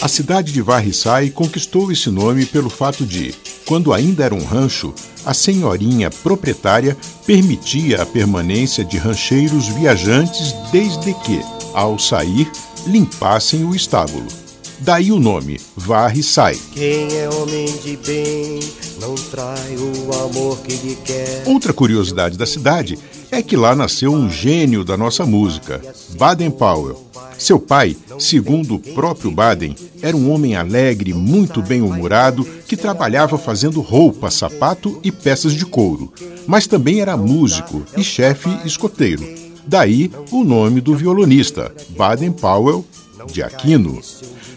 A cidade de Varriçai conquistou esse nome pelo fato de, quando ainda era um rancho, a senhorinha proprietária permitia a permanência de rancheiros viajantes desde que, ao sair, limpassem o estábulo. Daí o nome, Varre Sai. Quem é homem de bem não trai o amor que lhe quer. Outra curiosidade da cidade é que lá nasceu um gênio da nossa música, Baden Powell. Seu pai, segundo o próprio Baden, era um homem alegre, muito bem-humorado, que trabalhava fazendo roupa, sapato e peças de couro. Mas também era músico e chefe escoteiro. Daí o nome do violonista, Baden Powell de Aquino.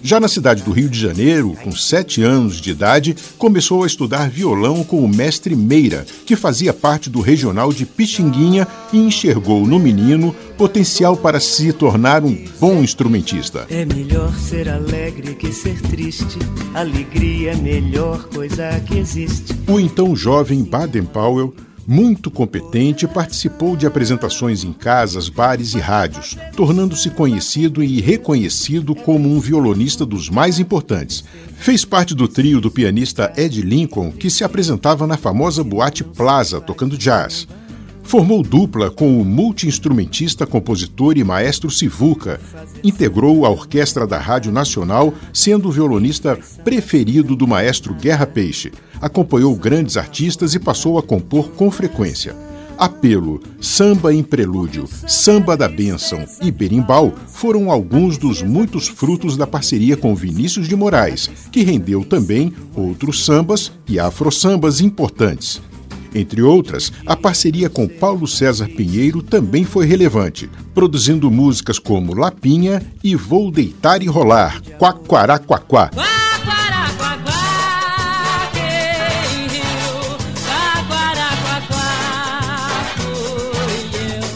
Já na cidade do Rio de Janeiro, com sete anos de idade, começou a estudar violão com o mestre Meira, que fazia parte do regional de Pixinguinha e enxergou no menino potencial para se tornar um bom instrumentista. É melhor ser alegre que ser triste. Alegria é a melhor coisa que existe. O então jovem Baden Powell muito competente, participou de apresentações em casas, bares e rádios, tornando-se conhecido e reconhecido como um violonista dos mais importantes. Fez parte do trio do pianista Ed Lincoln, que se apresentava na famosa boate Plaza tocando jazz. Formou dupla com o multiinstrumentista, compositor e maestro Sivuca. Integrou a orquestra da Rádio Nacional, sendo o violonista preferido do maestro Guerra Peixe. Acompanhou grandes artistas e passou a compor com frequência. Apelo, Samba em Prelúdio, Samba da Bênção e Berimbau foram alguns dos muitos frutos da parceria com Vinícius de Moraes, que rendeu também outros sambas e afro-sambas importantes. Entre outras, a parceria com Paulo César Pinheiro também foi relevante, produzindo músicas como Lapinha e Vou Deitar e Rolar, Quaquaraquaquá.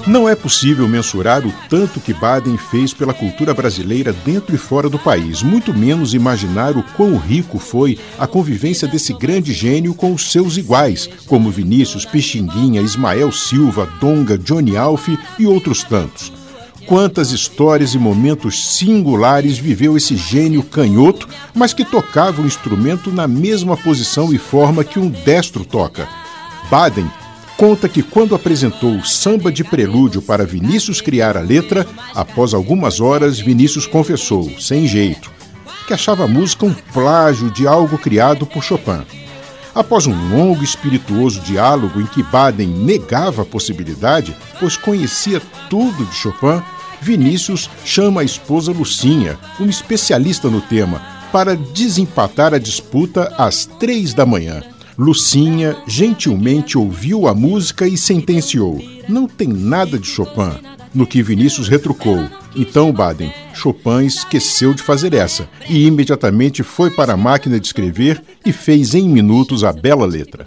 Não é possível mensurar o tanto que Baden fez pela cultura brasileira dentro e fora do país, muito menos imaginar o quão rico foi a convivência desse grande gênio com os seus iguais, como Vinícius, Pixinguinha, Ismael Silva, Donga, Johnny Alf e outros tantos. Quantas histórias e momentos singulares viveu esse gênio canhoto, mas que tocava o instrumento na mesma posição e forma que um destro toca. Baden conta que quando apresentou o samba de prelúdio para Vinícius criar a letra, após algumas horas Vinícius confessou, sem jeito, que achava a música um plágio de algo criado por Chopin. Após um longo e espirituoso diálogo em que Baden negava a possibilidade, pois conhecia tudo de Chopin, Vinícius chama a esposa Lucinha, uma especialista no tema, para desempatar a disputa às três da manhã. Lucinha gentilmente ouviu a música e sentenciou: Não tem nada de Chopin. No que Vinícius retrucou: Então, Baden, Chopin esqueceu de fazer essa e imediatamente foi para a máquina de escrever e fez em minutos a bela letra.